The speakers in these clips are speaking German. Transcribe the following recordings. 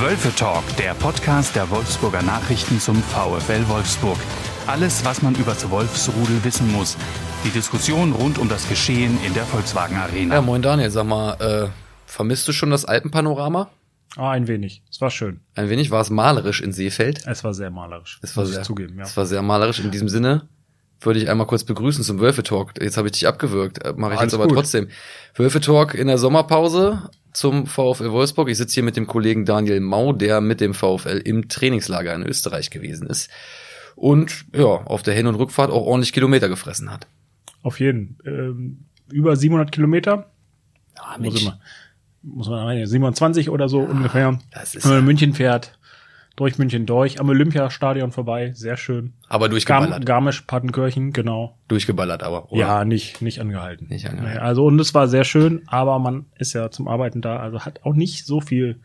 Wölfe Talk, der Podcast der Wolfsburger Nachrichten zum VfL Wolfsburg. Alles, was man über das Wolfsrudel wissen muss. Die Diskussion rund um das Geschehen in der Volkswagen Arena. Ja, moin Daniel, sag mal, äh, vermisst du schon das Alpenpanorama? Ah, ein wenig. Es war schön. Ein wenig war es malerisch in Seefeld. Es war sehr malerisch. Es war muss sehr, ich zugeben, ja. Es war sehr malerisch. In diesem Sinne würde ich einmal kurz begrüßen zum Wölfe Talk. Jetzt habe ich dich abgewürgt, äh, mache ich Alles jetzt aber gut. trotzdem. Wölfe Talk in der Sommerpause zum VfL Wolfsburg. Ich sitze hier mit dem Kollegen Daniel Mau, der mit dem VfL im Trainingslager in Österreich gewesen ist und ja, auf der Hin- und Rückfahrt auch ordentlich Kilometer gefressen hat. Auf jeden. Ähm, über 700 Kilometer. Ah, Muss, immer, muss man rein, 27 oder so ungefähr. das ist Wenn man in München fährt, durch München durch, am Olympiastadion vorbei, sehr schön. aber Garm, durchgeballert. Garmisch-Partenkirchen, genau. durchgeballert aber. oder? Ja, nicht, nicht angehalten. Nicht angehalten. Also, und es war sehr schön, aber man ist ja zum Arbeiten da, also hat auch nicht so viel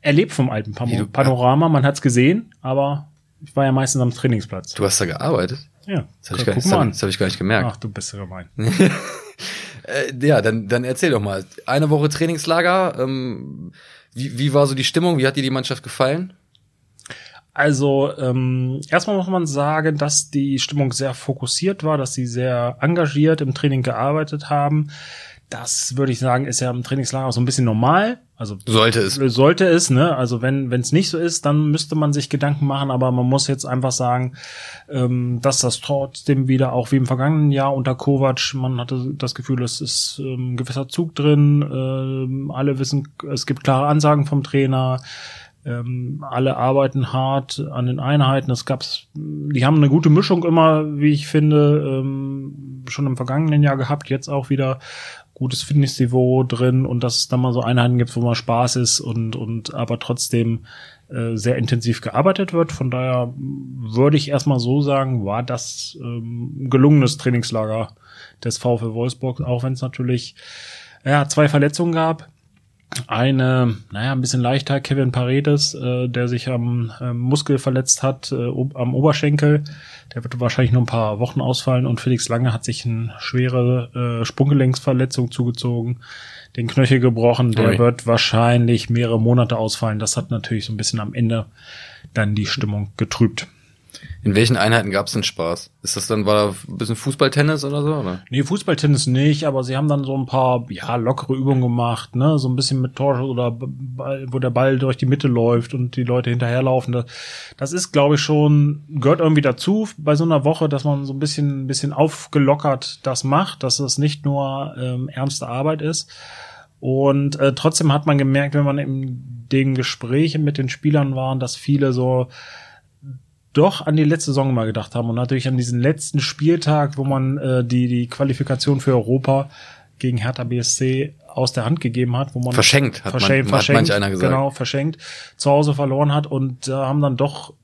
erlebt vom alten Panorama. Man hat's gesehen, aber ich war ja meistens am Trainingsplatz. Du hast da gearbeitet? Ja, Das habe ich, gar- guck das mal hab, an. das hab ich gar nicht gemerkt. Ach, du bist ja gemein. Äh, ja, dann, dann erzähl doch mal. Eine Woche Trainingslager. Ähm, wie, wie war so die Stimmung? Wie hat dir die Mannschaft gefallen? Also ähm, erstmal muss man sagen, dass die Stimmung sehr fokussiert war, dass sie sehr engagiert im Training gearbeitet haben. Das würde ich sagen, ist ja im Trainingslager auch so ein bisschen normal. Also Sollte es. sollte es, ne? Also wenn wenn es nicht so ist, dann müsste man sich Gedanken machen. Aber man muss jetzt einfach sagen, ähm, dass das trotzdem wieder auch wie im vergangenen Jahr unter Kovac, man hatte das Gefühl, es ist ähm, ein gewisser Zug drin. Ähm, alle wissen, es gibt klare Ansagen vom Trainer. Ähm, alle arbeiten hart an den Einheiten. Es gab's, die haben eine gute Mischung immer, wie ich finde, ähm, schon im vergangenen Jahr gehabt. Jetzt auch wieder gutes Fitnessniveau drin und dass es dann mal so Einheiten gibt, wo mal Spaß ist und, und aber trotzdem äh, sehr intensiv gearbeitet wird. Von daher würde ich erstmal so sagen, war das ähm, gelungenes Trainingslager des VfL Wolfsburg, auch wenn es natürlich ja, zwei Verletzungen gab. Eine, naja, ein bisschen leichter, Kevin Paredes, äh, der sich am äh, Muskel verletzt hat, äh, am Oberschenkel. Der wird wahrscheinlich nur ein paar Wochen ausfallen und Felix Lange hat sich eine schwere äh, Sprunggelenksverletzung zugezogen, den Knöchel gebrochen. Der Ui. wird wahrscheinlich mehrere Monate ausfallen. Das hat natürlich so ein bisschen am Ende dann die Stimmung getrübt. In welchen Einheiten gab es denn Spaß? Ist das dann, war da ein bisschen Fußballtennis oder so? Oder? Nee, Fußballtennis nicht, aber sie haben dann so ein paar, ja, lockere Übungen gemacht, ne, so ein bisschen mit Tor oder Ball, wo der Ball durch die Mitte läuft und die Leute hinterherlaufen. Das, das ist, glaube ich, schon, gehört irgendwie dazu bei so einer Woche, dass man so ein bisschen, ein bisschen aufgelockert das macht, dass es nicht nur ähm, ernste Arbeit ist. Und äh, trotzdem hat man gemerkt, wenn man in den Gesprächen mit den Spielern war, dass viele so doch an die letzte Saison mal gedacht haben und natürlich an diesen letzten Spieltag, wo man äh, die die Qualifikation für Europa gegen Hertha BSC aus der Hand gegeben hat, wo man Verschenkt, hat man- verschenkt, hat verschenkt, manch einer gesagt. Genau, verschenkt, zu Hause verloren hat und da haben dann doch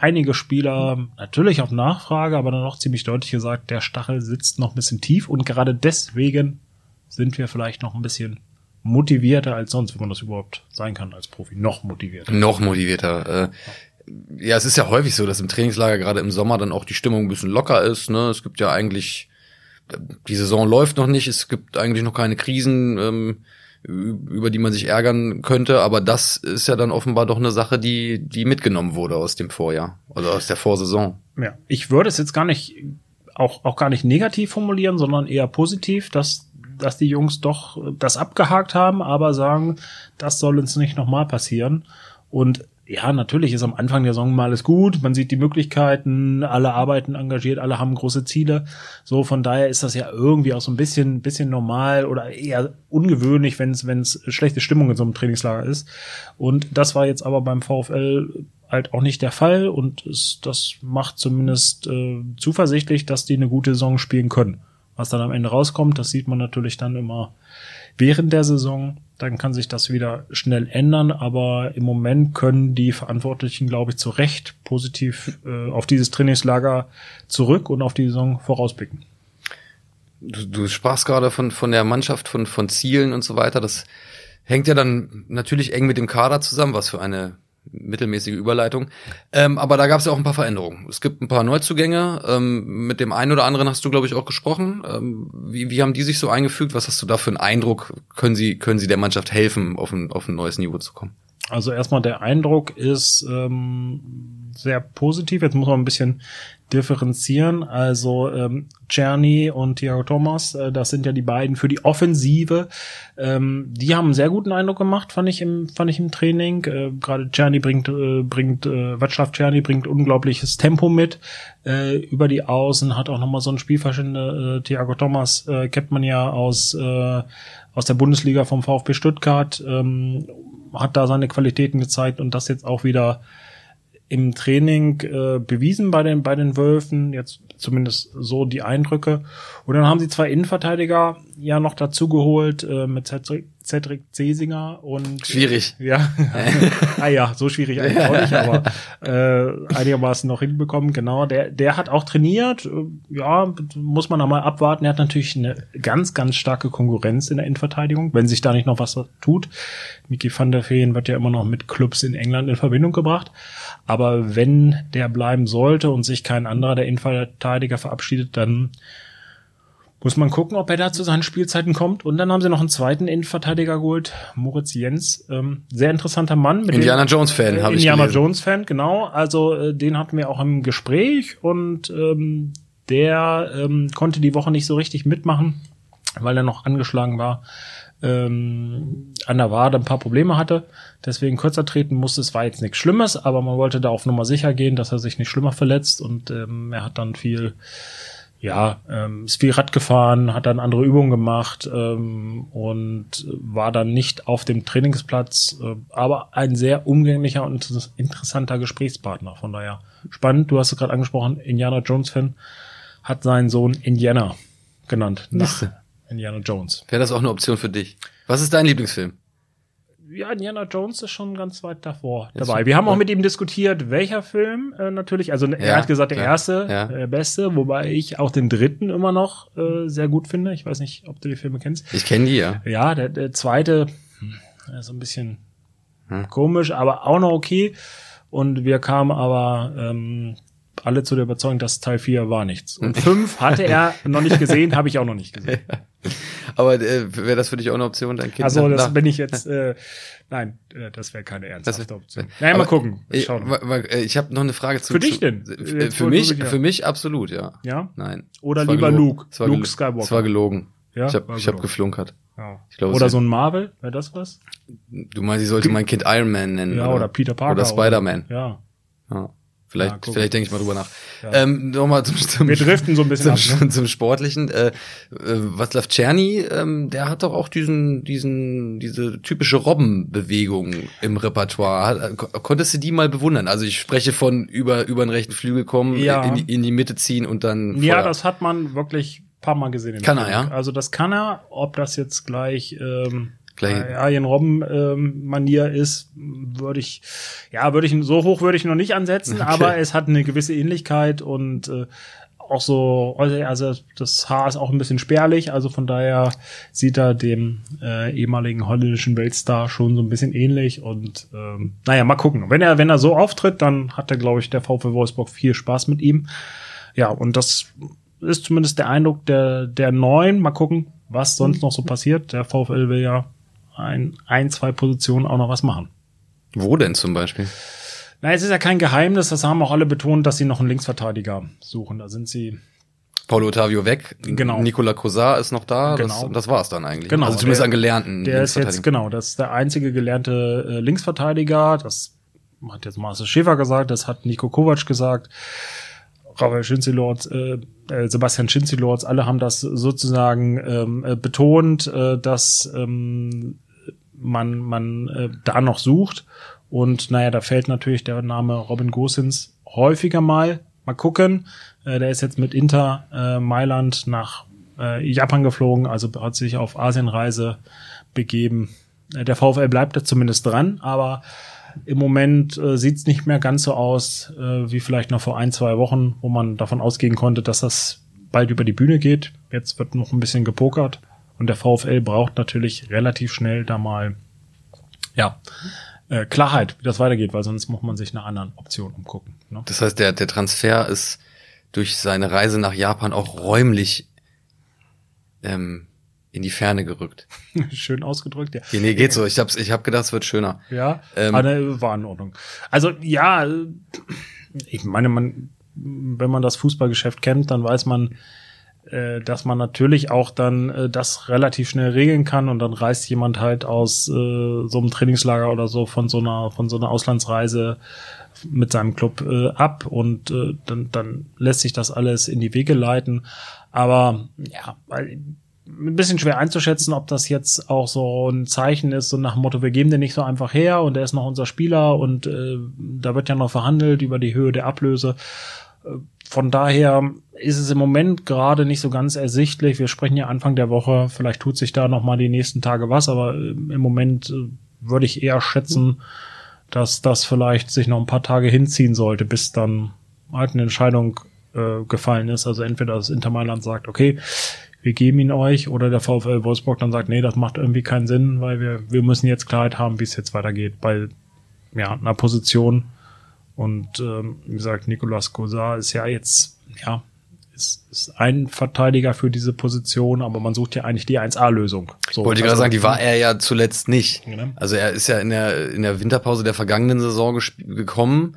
einige Spieler natürlich auf Nachfrage, aber dann auch ziemlich deutlich gesagt, der Stachel sitzt noch ein bisschen tief und gerade deswegen sind wir vielleicht noch ein bisschen motivierter als sonst, wenn man das überhaupt sein kann als Profi. Noch motivierter. Noch motivierter. Äh, ja, es ist ja häufig so, dass im Trainingslager gerade im Sommer dann auch die Stimmung ein bisschen locker ist. Ne? Es gibt ja eigentlich, die Saison läuft noch nicht, es gibt eigentlich noch keine Krisen, ähm, über die man sich ärgern könnte, aber das ist ja dann offenbar doch eine Sache, die, die mitgenommen wurde aus dem Vorjahr oder aus der Vorsaison. Ja, ich würde es jetzt gar nicht, auch, auch gar nicht negativ formulieren, sondern eher positiv, dass, dass die Jungs doch das abgehakt haben, aber sagen, das soll uns nicht nochmal passieren. Und ja, natürlich ist am Anfang der Saison mal alles gut, man sieht die Möglichkeiten, alle arbeiten engagiert, alle haben große Ziele. So, von daher ist das ja irgendwie auch so ein bisschen, bisschen normal oder eher ungewöhnlich, wenn es, wenn es schlechte Stimmung in so einem Trainingslager ist. Und das war jetzt aber beim VfL halt auch nicht der Fall und es, das macht zumindest äh, zuversichtlich, dass die eine gute Saison spielen können. Was dann am Ende rauskommt, das sieht man natürlich dann immer während der Saison. Dann kann sich das wieder schnell ändern, aber im Moment können die Verantwortlichen, glaube ich, zu Recht positiv äh, auf dieses Trainingslager zurück und auf die Saison vorausblicken. Du, du sprachst gerade von, von der Mannschaft, von, von Zielen und so weiter. Das hängt ja dann natürlich eng mit dem Kader zusammen, was für eine mittelmäßige Überleitung. Ähm, aber da gab es ja auch ein paar Veränderungen. Es gibt ein paar Neuzugänge. Ähm, mit dem einen oder anderen hast du, glaube ich, auch gesprochen. Ähm, wie, wie haben die sich so eingefügt? Was hast du da für einen Eindruck? Können sie, können sie der Mannschaft helfen, auf ein, auf ein neues Niveau zu kommen? Also erstmal der Eindruck ist ähm, sehr positiv. Jetzt muss man ein bisschen differenzieren. Also ähm, Czerny und Thiago Thomas, äh, das sind ja die beiden für die Offensive. Ähm, die haben einen sehr guten Eindruck gemacht, fand ich im, fand ich im Training. Äh, Gerade Czerny bringt, äh, bringt äh, Václav Czerny bringt unglaubliches Tempo mit äh, über die Außen, hat auch nochmal so ein Spielverständnis. Äh, Thiago Thomas äh, kennt man ja aus, äh, aus der Bundesliga vom VfB Stuttgart, ähm, hat da seine Qualitäten gezeigt und das jetzt auch wieder im Training äh, bewiesen bei den bei den Wölfen, jetzt zumindest so die Eindrücke. Und dann haben sie zwei Innenverteidiger ja noch dazu geholt äh, mit Cedric, Cedric Cesinger und schwierig. Äh, ja, ah ja, so schwierig eigentlich auch nicht, aber äh, einigermaßen noch hinbekommen. Genau, der der hat auch trainiert. Äh, ja, muss man einmal abwarten. Er hat natürlich eine ganz ganz starke Konkurrenz in der Innenverteidigung, wenn sich da nicht noch was tut. Miki van der Feen wird ja immer noch mit Clubs in England in Verbindung gebracht. Aber wenn der bleiben sollte und sich kein anderer der Innenverteidiger verabschiedet, dann muss man gucken, ob er da zu seinen Spielzeiten kommt. Und dann haben sie noch einen zweiten Innenverteidiger geholt, Moritz Jens. Ähm, sehr interessanter Mann. Indiana Jones Fan, äh, habe ich Indiana Jones Fan, genau. Also äh, den hatten wir auch im Gespräch und ähm, der ähm, konnte die Woche nicht so richtig mitmachen, weil er noch angeschlagen war ähm, an der Wade ein paar Probleme hatte, deswegen kürzer treten musste. Es war jetzt nichts Schlimmes, aber man wollte da auf Nummer sicher gehen, dass er sich nicht schlimmer verletzt und ähm, er hat dann viel, ja, ähm, ist viel Rad gefahren, hat dann andere Übungen gemacht ähm, und war dann nicht auf dem Trainingsplatz, äh, aber ein sehr umgänglicher und interessanter Gesprächspartner. Von daher spannend. Du hast es gerade angesprochen, Indiana Jones Fan hat seinen Sohn Indiana genannt. Nach, Indiana Jones. Wäre das auch eine Option für dich? Was ist dein Lieblingsfilm? Ja, Indiana Jones ist schon ganz weit davor Jetzt dabei. Wir haben auch mit ihm diskutiert, welcher Film äh, natürlich. Also er ja, hat gesagt, der ja, erste, ja. der beste, wobei ich auch den dritten immer noch äh, sehr gut finde. Ich weiß nicht, ob du die Filme kennst. Ich kenne die, ja. Ja, der, der zweite hm, so ein bisschen hm. komisch, aber auch noch okay. Und wir kamen aber ähm, alle zu der Überzeugung, dass Teil 4 war nichts. Und 5 hatte er noch nicht gesehen, habe ich auch noch nicht gesehen. Aber äh, wäre das für dich auch eine Option, dein Kind? Also das bin ich jetzt. Äh, nein, äh, das wäre keine ernsthafte Option. Naja, mal gucken. Ich, äh, ich habe noch eine Frage zu. Für dich denn? Für, für mich, für mich absolut, ja. Ja. Nein. Oder lieber Luke. Luke Skywalker. Es war gelogen. Ja, ich habe hab geflunkert. Ja. Ich glaub, oder so ein Marvel, wäre das was? Du meinst, ich sollte mein Kind Iron Man nennen? Ja, oder, oder Peter Parker. Oder Spider-Man. Ja. ja. Vielleicht, ja, vielleicht denke ich mal drüber nach. Ja. Ähm, Nochmal zum, zum, Wir driften so ein bisschen zum, ab, ne? zum Sportlichen. Äh, äh, Václav Czerny, ähm, der hat doch auch diesen, diesen, diese typische Robbenbewegung im Repertoire. Äh, konntest du die mal bewundern? Also ich spreche von über über den rechten Flügel kommen, ja. in, die, in die Mitte ziehen und dann. Ja, das hat man wirklich paar Mal gesehen. Kann er, ja. Also das kann er. Ob das jetzt gleich ähm, Gleich. Arjen Robben ähm, Manier ist, würde ich, ja, würde ich so hoch würde ich noch nicht ansetzen, okay. aber es hat eine gewisse Ähnlichkeit und äh, auch so, also das Haar ist auch ein bisschen spärlich, also von daher sieht er dem äh, ehemaligen holländischen Weltstar schon so ein bisschen ähnlich und ähm, naja, mal gucken. Wenn er, wenn er so auftritt, dann hat er, glaube ich, der VfL Wolfsburg viel Spaß mit ihm. Ja, und das ist zumindest der Eindruck der, der Neuen. Mal gucken, was sonst noch so passiert. Der VfL will ja ein, ein, zwei Positionen auch noch was machen. Wo denn zum Beispiel? Na, es ist ja kein Geheimnis, das haben auch alle betont, dass sie noch einen Linksverteidiger suchen. Da sind sie. Paulo Ottavio weg. Genau. Nicola Cosar ist noch da. Genau. Das, das war es dann eigentlich. Genau. Also zumindest der, an Gelernten. Der ist jetzt, genau, das ist der einzige gelernte äh, Linksverteidiger. Das hat jetzt Marcel Schäfer gesagt, das hat Nico Kovac gesagt. Raphael Schinzilords, äh, äh, Sebastian Schinzilords, alle haben das sozusagen ähm, äh, betont, äh, dass ähm, man, man äh, da noch sucht. Und naja, da fällt natürlich der Name Robin Gosens häufiger mal. Mal gucken. Äh, der ist jetzt mit Inter äh, Mailand nach äh, Japan geflogen, also hat sich auf Asienreise begeben. Äh, der VfL bleibt da zumindest dran, aber im Moment äh, sieht nicht mehr ganz so aus äh, wie vielleicht noch vor ein, zwei Wochen, wo man davon ausgehen konnte, dass das bald über die Bühne geht. Jetzt wird noch ein bisschen gepokert und der VfL braucht natürlich relativ schnell da mal ja äh, Klarheit, wie das weitergeht, weil sonst muss man sich nach anderen Optionen umgucken. Ne? Das heißt, der, der Transfer ist durch seine Reise nach Japan auch räumlich ähm, in die Ferne gerückt. Schön ausgedrückt, ja. Okay, nee, geht so. Ich hab's, ich hab gedacht, es wird schöner. Ja, ähm, aber ne, war in Ordnung. Also ja, ich meine, man, wenn man das Fußballgeschäft kennt, dann weiß man, äh, dass man natürlich auch dann äh, das relativ schnell regeln kann und dann reist jemand halt aus äh, so einem Trainingslager oder so von so einer von so einer Auslandsreise mit seinem Club äh, ab und äh, dann, dann lässt sich das alles in die Wege leiten. Aber ja, weil ein bisschen schwer einzuschätzen, ob das jetzt auch so ein Zeichen ist, so nach dem Motto, wir geben den nicht so einfach her und er ist noch unser Spieler und äh, da wird ja noch verhandelt über die Höhe der Ablöse. Von daher ist es im Moment gerade nicht so ganz ersichtlich. Wir sprechen ja Anfang der Woche, vielleicht tut sich da noch mal die nächsten Tage was, aber äh, im Moment äh, würde ich eher schätzen, dass das vielleicht sich noch ein paar Tage hinziehen sollte, bis dann halt eine Entscheidung äh, gefallen ist. Also entweder das Inter Mailand sagt, okay, wir geben ihn euch, oder der VfL Wolfsburg dann sagt, nee, das macht irgendwie keinen Sinn, weil wir, wir müssen jetzt Klarheit haben, wie es jetzt weitergeht bei ja, einer Position. Und ähm, wie gesagt, Nicolas Cosar ist ja jetzt, ja, ist, ist ein Verteidiger für diese Position, aber man sucht ja eigentlich die 1A-Lösung. So, Wollte ich also, gerade sagen, die war er ja zuletzt nicht. Genau. Also er ist ja in der, in der Winterpause der vergangenen Saison gekommen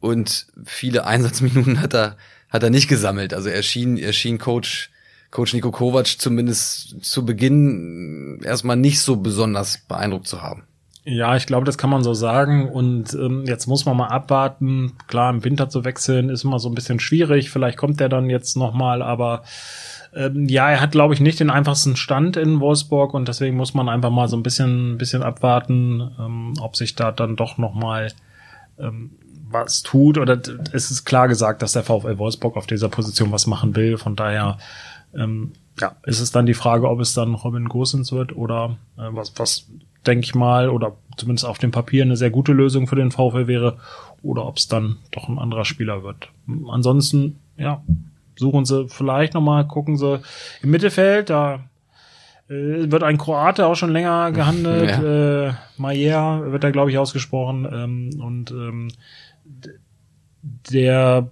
und viele Einsatzminuten hat er, hat er nicht gesammelt. Also er schien, er schien Coach Coach Nico Kovac zumindest zu Beginn erstmal nicht so besonders beeindruckt zu haben. Ja, ich glaube, das kann man so sagen. Und ähm, jetzt muss man mal abwarten. Klar, im Winter zu wechseln ist immer so ein bisschen schwierig. Vielleicht kommt der dann jetzt nochmal, aber ähm, ja, er hat, glaube ich, nicht den einfachsten Stand in Wolfsburg und deswegen muss man einfach mal so ein bisschen, bisschen abwarten, ähm, ob sich da dann doch nochmal ähm, was tut. Oder es ist klar gesagt, dass der VfL Wolfsburg auf dieser Position was machen will. Von daher ähm, ja, ist es dann die Frage, ob es dann Robin Gosens wird oder äh, was, was denke ich mal, oder zumindest auf dem Papier eine sehr gute Lösung für den VfL wäre, oder ob es dann doch ein anderer Spieler wird. Ansonsten, ja, suchen sie vielleicht nochmal, gucken sie im Mittelfeld, da äh, wird ein Kroate auch schon länger gehandelt, ja. äh, Mayer wird da, glaube ich, ausgesprochen, ähm, und ähm, der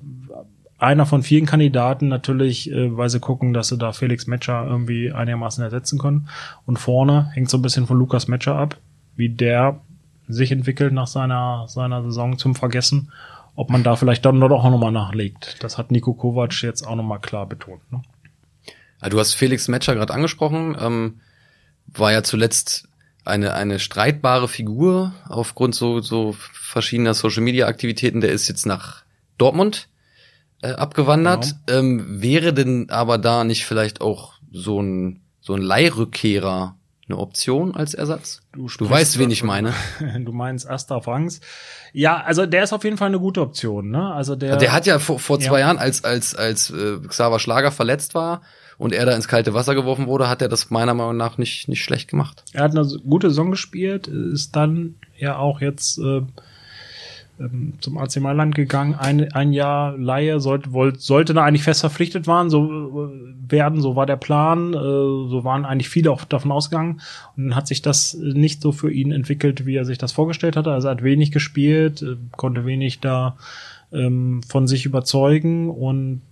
einer von vielen Kandidaten natürlich, äh, weil sie gucken, dass sie da Felix Metscher irgendwie einigermaßen ersetzen können. Und vorne hängt so ein bisschen von Lukas Metscher ab, wie der sich entwickelt nach seiner, seiner Saison zum Vergessen, ob man da vielleicht dann doch auch nochmal nachlegt. Das hat Nico Kovac jetzt auch nochmal klar betont. Ne? Ja, du hast Felix Metscher gerade angesprochen, ähm, war ja zuletzt eine, eine streitbare Figur aufgrund so, so verschiedener Social Media Aktivitäten. Der ist jetzt nach Dortmund äh, abgewandert. Genau. Ähm, wäre denn aber da nicht vielleicht auch so ein, so ein Leihrückkehrer eine Option als Ersatz? Du, du weißt, wen ich meine. Du meinst Asta Franks. Ja, also der ist auf jeden Fall eine gute Option, ne? Also der. Der hat ja vor, vor zwei ja. Jahren, als, als, als äh, Xaver Schlager verletzt war und er da ins kalte Wasser geworfen wurde, hat er das meiner Meinung nach nicht, nicht schlecht gemacht. Er hat eine gute Saison gespielt, ist dann ja auch jetzt äh, ähm, zum AC Mailand gegangen, ein, ein Jahr Laie, sollte, wollte, sollte da eigentlich fest verpflichtet waren, so äh, werden, so war der Plan, äh, so waren eigentlich viele auch davon ausgegangen. Und dann hat sich das nicht so für ihn entwickelt, wie er sich das vorgestellt hatte, also er hat wenig gespielt, äh, konnte wenig da ähm, von sich überzeugen. Und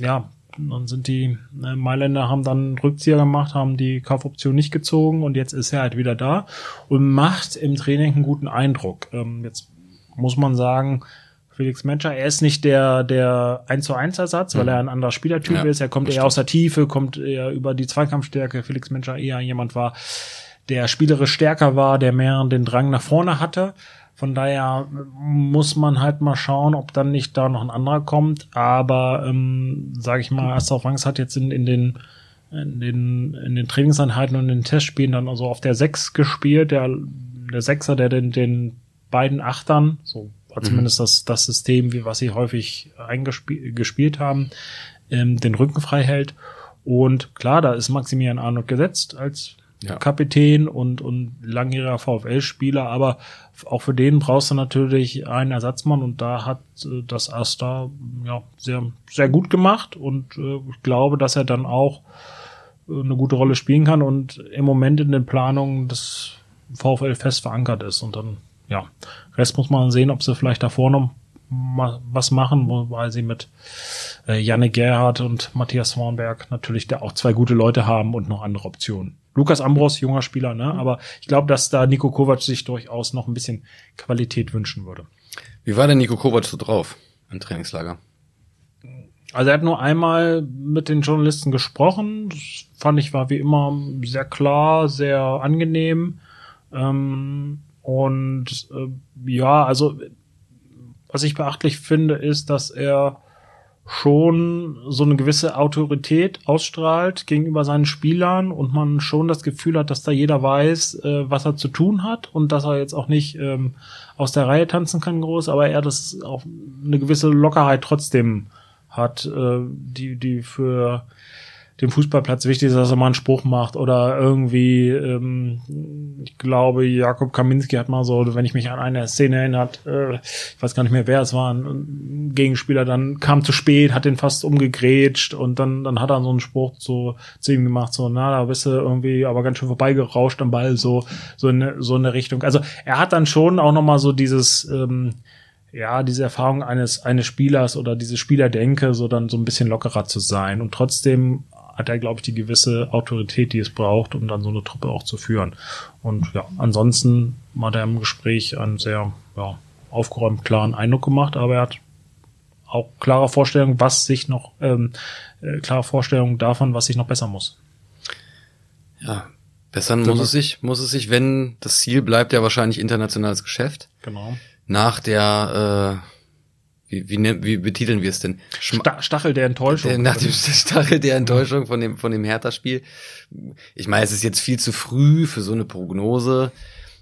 ja, dann sind die äh, Mailänder haben dann Rückzieher gemacht, haben die Kaufoption nicht gezogen. Und jetzt ist er halt wieder da und macht im Training einen guten Eindruck. Ähm, jetzt muss man sagen, Felix Metscher, er ist nicht der, der 1 zu 1 Ersatz, weil mhm. er ein anderer Spielertyp ja, ist. Er kommt eher aus der Tiefe, kommt eher über die Zweikampfstärke. Felix Metscher eher jemand war, der spielerisch stärker war, der mehr den Drang nach vorne hatte. Von daher muss man halt mal schauen, ob dann nicht da noch ein anderer kommt. Aber ähm, sage ich mal, Astor Franks hat jetzt in, in den in den, in den Trainingseinheiten und in den Testspielen dann also auf der 6 gespielt, der, der Sechser, der den, den beiden Achtern, so war mhm. zumindest das, das System, wie was sie häufig eingespielt haben, ähm, den Rücken frei hält. Und klar, da ist Maximilian Arnold gesetzt als ja. Kapitän und, und langjähriger VfL-Spieler, aber auch für den brauchst du natürlich einen Ersatzmann und da hat äh, das Asta ja sehr, sehr gut gemacht und äh, ich glaube, dass er dann auch äh, eine gute Rolle spielen kann und im Moment in den Planungen des VfL fest verankert ist und dann ja, Rest muss man sehen, ob sie vielleicht davor noch was machen, weil sie mit äh, Janne Gerhardt und Matthias Warnberg natürlich da auch zwei gute Leute haben und noch andere Optionen. Lukas Ambros, junger Spieler, ne? Aber ich glaube, dass da Nico Kovac sich durchaus noch ein bisschen Qualität wünschen würde. Wie war denn Nico Kovac so drauf im Trainingslager? Also er hat nur einmal mit den Journalisten gesprochen. Das fand ich war wie immer sehr klar, sehr angenehm. Ähm, und äh, ja, also was ich beachtlich finde, ist, dass er schon so eine gewisse Autorität ausstrahlt gegenüber seinen Spielern und man schon das Gefühl hat, dass da jeder weiß, äh, was er zu tun hat und dass er jetzt auch nicht ähm, aus der Reihe tanzen kann groß, aber er das auch eine gewisse Lockerheit trotzdem hat, äh, die, die für dem Fußballplatz wichtig ist, dass er mal einen Spruch macht oder irgendwie, ähm, ich glaube, Jakob Kaminski hat mal so, wenn ich mich an eine Szene erinnert, äh, ich weiß gar nicht mehr, wer es war, ein Gegenspieler dann kam zu spät, hat den fast umgegrätscht und dann, dann hat er so einen Spruch zu, zu ihm gemacht, so, na, da bist du irgendwie aber ganz schön vorbeigerauscht am Ball, so, so in, so in der Richtung. Also er hat dann schon auch nochmal so dieses, ähm, ja, diese Erfahrung eines, eines Spielers oder diese Spielerdenke, so dann so ein bisschen lockerer zu sein. Und trotzdem hat er, glaube ich, die gewisse Autorität, die es braucht, um dann so eine Truppe auch zu führen. Und ja, ansonsten hat er im Gespräch einen sehr ja, aufgeräumt klaren Eindruck gemacht, aber er hat auch klare Vorstellungen, was sich noch, ähm, äh, klare Vorstellungen davon, was sich noch besser muss. Ja, bessern muss es sich, muss es sich, wenn das Ziel bleibt ja wahrscheinlich internationales Geschäft. Genau nach der, äh, wie, wie, wie betiteln wir es denn? Schm Stachel der Enttäuschung. Nach dem Stachel der Enttäuschung von dem, von dem Hertha-Spiel. Ich meine, es ist jetzt viel zu früh für so eine Prognose.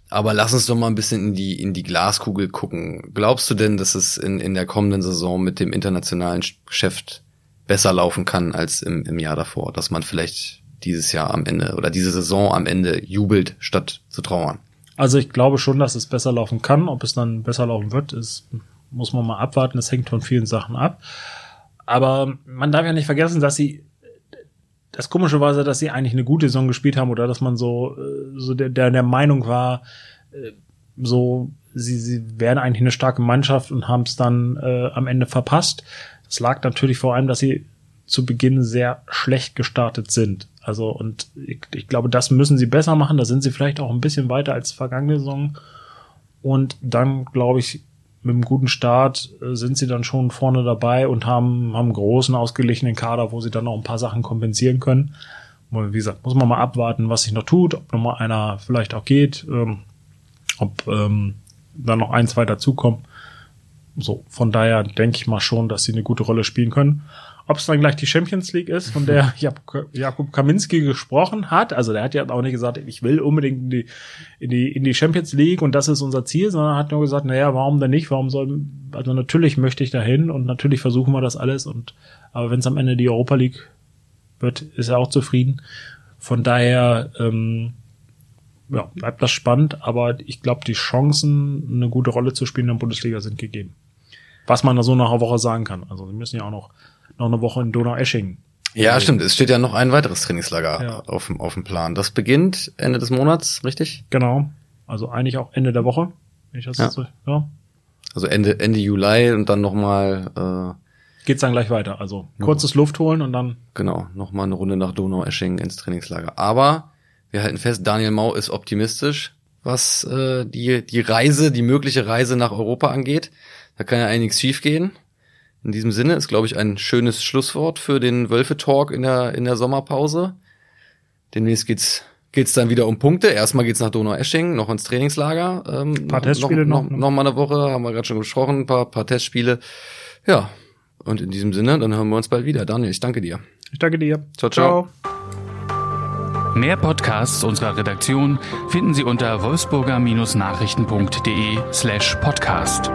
Aber lass uns doch mal ein bisschen in die, in die Glaskugel gucken. Glaubst du denn, dass es in, in der kommenden Saison mit dem internationalen Geschäft besser laufen kann als im, im Jahr davor? Dass man vielleicht dieses Jahr am Ende oder diese Saison am Ende jubelt, statt zu trauern? Also ich glaube schon, dass es besser laufen kann. Ob es dann besser laufen wird, ist, muss man mal abwarten. Es hängt von vielen Sachen ab. Aber man darf ja nicht vergessen, dass sie das komischerweise, dass sie eigentlich eine gute Saison gespielt haben oder dass man so, äh, so der, der, der Meinung war, äh, so, sie, sie wären eigentlich eine starke Mannschaft und haben es dann äh, am Ende verpasst. Das lag natürlich vor allem, dass sie zu Beginn sehr schlecht gestartet sind. Also, und ich, ich glaube, das müssen sie besser machen. Da sind sie vielleicht auch ein bisschen weiter als vergangene Saison. Und dann, glaube ich, mit einem guten Start äh, sind sie dann schon vorne dabei und haben, haben einen großen, ausgeglichenen Kader, wo sie dann noch ein paar Sachen kompensieren können. Und wie gesagt, muss man mal abwarten, was sich noch tut, ob noch mal einer vielleicht auch geht, ähm, ob ähm, dann noch ein, zwei dazukommen. So, von daher denke ich mal schon, dass sie eine gute Rolle spielen können. Ob es dann gleich die Champions League ist, von der Jakub Kaminski gesprochen hat. Also der hat ja auch nicht gesagt, ich will unbedingt in die, in die, in die Champions League und das ist unser Ziel, sondern hat nur gesagt, naja, warum denn nicht? Warum soll, also natürlich möchte ich dahin und natürlich versuchen wir das alles und, aber wenn es am Ende die Europa League wird, ist er auch zufrieden. Von daher, ähm, ja, bleibt das spannend, aber ich glaube, die Chancen, eine gute Rolle zu spielen in der Bundesliga sind gegeben. Was man da so nach einer Woche sagen kann. Also, sie müssen ja auch noch noch eine Woche in Donau-Eschingen. Ja, also, stimmt. Es steht ja noch ein weiteres Trainingslager ja. auf, auf dem Plan. Das beginnt Ende des Monats, richtig? Genau. Also eigentlich auch Ende der Woche. Wenn ich das ja. So, ja. Also Ende, Ende Juli und dann nochmal. Äh, Geht's dann gleich weiter. Also kurzes Luft holen und dann. Genau, nochmal eine Runde nach Donau-Eschingen ins Trainingslager. Aber wir halten fest, Daniel Mau ist optimistisch, was äh, die, die Reise, die mögliche Reise nach Europa angeht. Da kann ja einiges schiefgehen. In diesem Sinne ist, glaube ich, ein schönes Schlusswort für den Wölfe-Talk in der, in der Sommerpause. Demnächst geht's geht's dann wieder um Punkte. Erstmal geht's nach Donau-Esching, noch ins Trainingslager. Ähm, ein paar noch, Testspiele noch. Noch, noch mal eine Woche, haben wir gerade schon gesprochen, ein paar, paar Testspiele. Ja, und in diesem Sinne, dann hören wir uns bald wieder. Daniel, ich danke dir. Ich danke dir. Ciao, ciao. ciao. Mehr Podcasts unserer Redaktion finden Sie unter wolfsburger-nachrichten.de slash podcast.